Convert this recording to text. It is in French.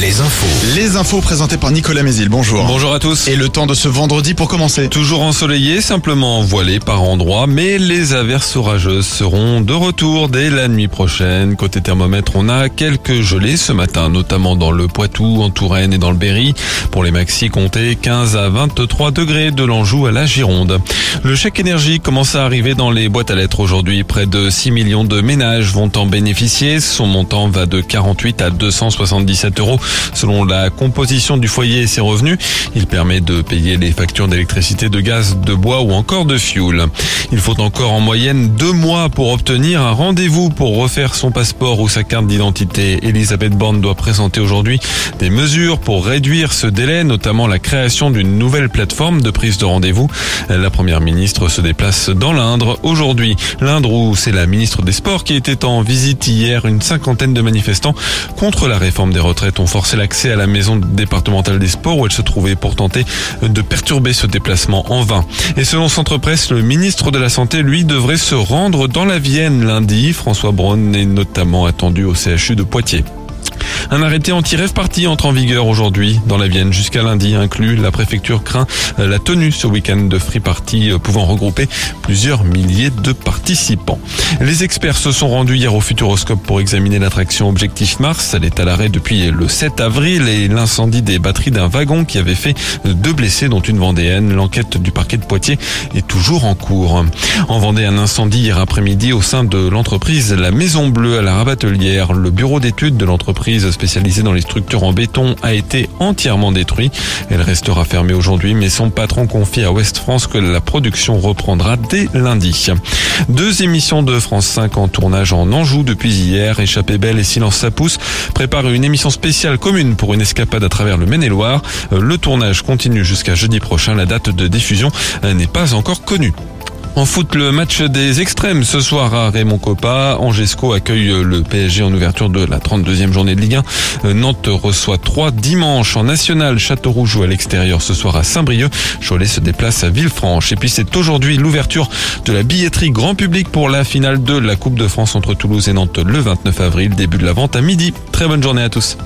les infos. Les infos présentées par Nicolas Mézil. Bonjour. Bonjour à tous. Et le temps de ce vendredi pour commencer. Toujours ensoleillé, simplement voilé par endroits, mais les averses orageuses seront de retour dès la nuit prochaine. Côté thermomètre, on a quelques gelées ce matin, notamment dans le Poitou, en Touraine et dans le Berry. Pour les maxi, comptez 15 à 23 degrés de l'Anjou à la Gironde. Le chèque énergie commence à arriver dans les boîtes à lettres aujourd'hui. Près de 6 millions de ménages vont en bénéficier. Son montant va de 48 à 277 euros selon la composition du foyer et ses revenus. Il permet de payer les factures d'électricité, de gaz, de bois ou encore de fioul. Il faut encore en moyenne deux mois pour obtenir un rendez-vous pour refaire son passeport ou sa carte d'identité. Elisabeth Borne doit présenter aujourd'hui des mesures pour réduire ce délai, notamment la création d'une nouvelle plateforme de prise de rendez-vous. La première ministre se déplace dans l'Indre aujourd'hui. L'Indre où c'est la ministre des Sports qui était en visite hier. Une cinquantaine de manifestants contre la réforme des retraites ont forcé l'accès à la maison départementale des sports où elle se trouvait pour tenter de perturber ce déplacement en vain. Et selon Centre Presse, le ministre de la Santé, lui, devrait se rendre dans la Vienne lundi. François Braun est notamment attendu au CHU de Poitiers. Un arrêté anti-rêve parti entre en vigueur aujourd'hui dans la Vienne jusqu'à lundi inclus. La préfecture craint la tenue ce week-end de free party euh, pouvant regrouper plusieurs milliers de participants. Les experts se sont rendus hier au Futuroscope pour examiner l'attraction Objectif Mars. Elle est à l'arrêt depuis le 7 avril et l'incendie des batteries d'un wagon qui avait fait deux blessés dont une vendéenne. L'enquête du parquet de Poitiers est toujours en cours. En Vendée, un incendie hier après-midi au sein de l'entreprise La Maison Bleue à la Rabatelière. Le bureau d'études de l'entreprise spécialisée dans les structures en béton a été entièrement détruit. Elle restera fermée aujourd'hui, mais son patron confie à Ouest France que la production reprendra dès lundi. Deux émissions de France 5 en tournage en Anjou depuis hier. Échappée belle et Silence ça pousse prépare une émission spéciale commune pour une escapade à travers le Maine-et-Loire. Le tournage continue jusqu'à jeudi prochain. La date de diffusion n'est pas encore connue. En foot, le match des extrêmes ce soir à Raymond Coppa. Angesco accueille le PSG en ouverture de la 32e journée de Ligue 1. Nantes reçoit 3 dimanche en national. Châteauroux joue à l'extérieur ce soir à Saint-Brieuc. Cholet se déplace à Villefranche. Et puis c'est aujourd'hui l'ouverture de la billetterie grand public pour la finale de la Coupe de France entre Toulouse et Nantes le 29 avril. Début de la vente à midi. Très bonne journée à tous.